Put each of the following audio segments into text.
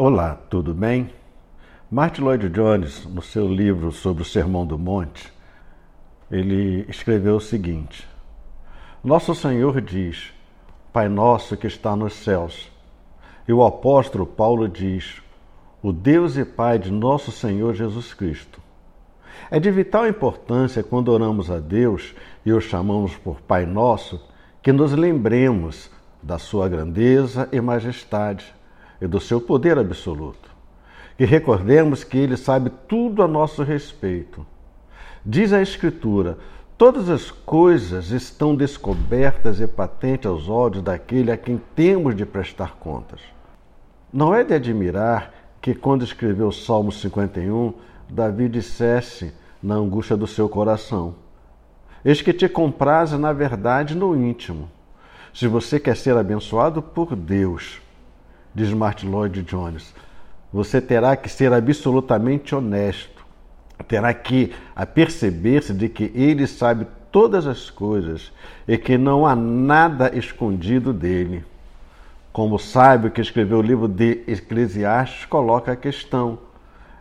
Olá, tudo bem? Martin Lloyd Jones, no seu livro sobre o Sermão do Monte, ele escreveu o seguinte: Nosso Senhor diz: Pai nosso que está nos céus. E o apóstolo Paulo diz: O Deus e Pai de nosso Senhor Jesus Cristo. É de vital importância quando oramos a Deus e o chamamos por Pai Nosso, que nos lembremos da sua grandeza e majestade e do seu poder absoluto. Que recordemos que ele sabe tudo a nosso respeito. Diz a Escritura: todas as coisas estão descobertas e patentes aos olhos daquele a quem temos de prestar contas. Não é de admirar que, quando escreveu o Salmo 51, Davi dissesse na angústia do seu coração: Eis que te compraz na verdade no íntimo. Se você quer ser abençoado por Deus, diz Martin Lloyd Jones, você terá que ser absolutamente honesto, terá que aperceber-se de que Ele sabe todas as coisas e que não há nada escondido dele. Como o sábio que escreveu o livro de Eclesiastes coloca a questão.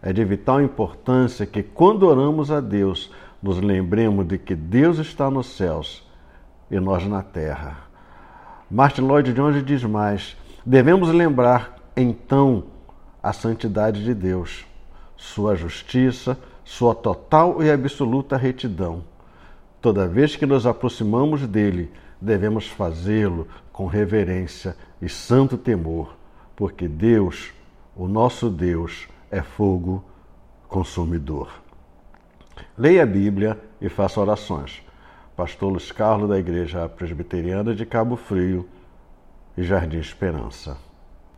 É de vital importância que, quando oramos a Deus, nos lembremos de que Deus está nos céus e nós na terra. Martin Lloyd Jones diz mais: devemos lembrar então a santidade de Deus, sua justiça, sua total e absoluta retidão. Toda vez que nos aproximamos dele, devemos fazê-lo com reverência e santo temor, porque Deus, o nosso Deus, é fogo consumidor. Leia a Bíblia e faça orações. Pastor Luiz Carlos, da Igreja Presbiteriana de Cabo Frio Jardim Esperança.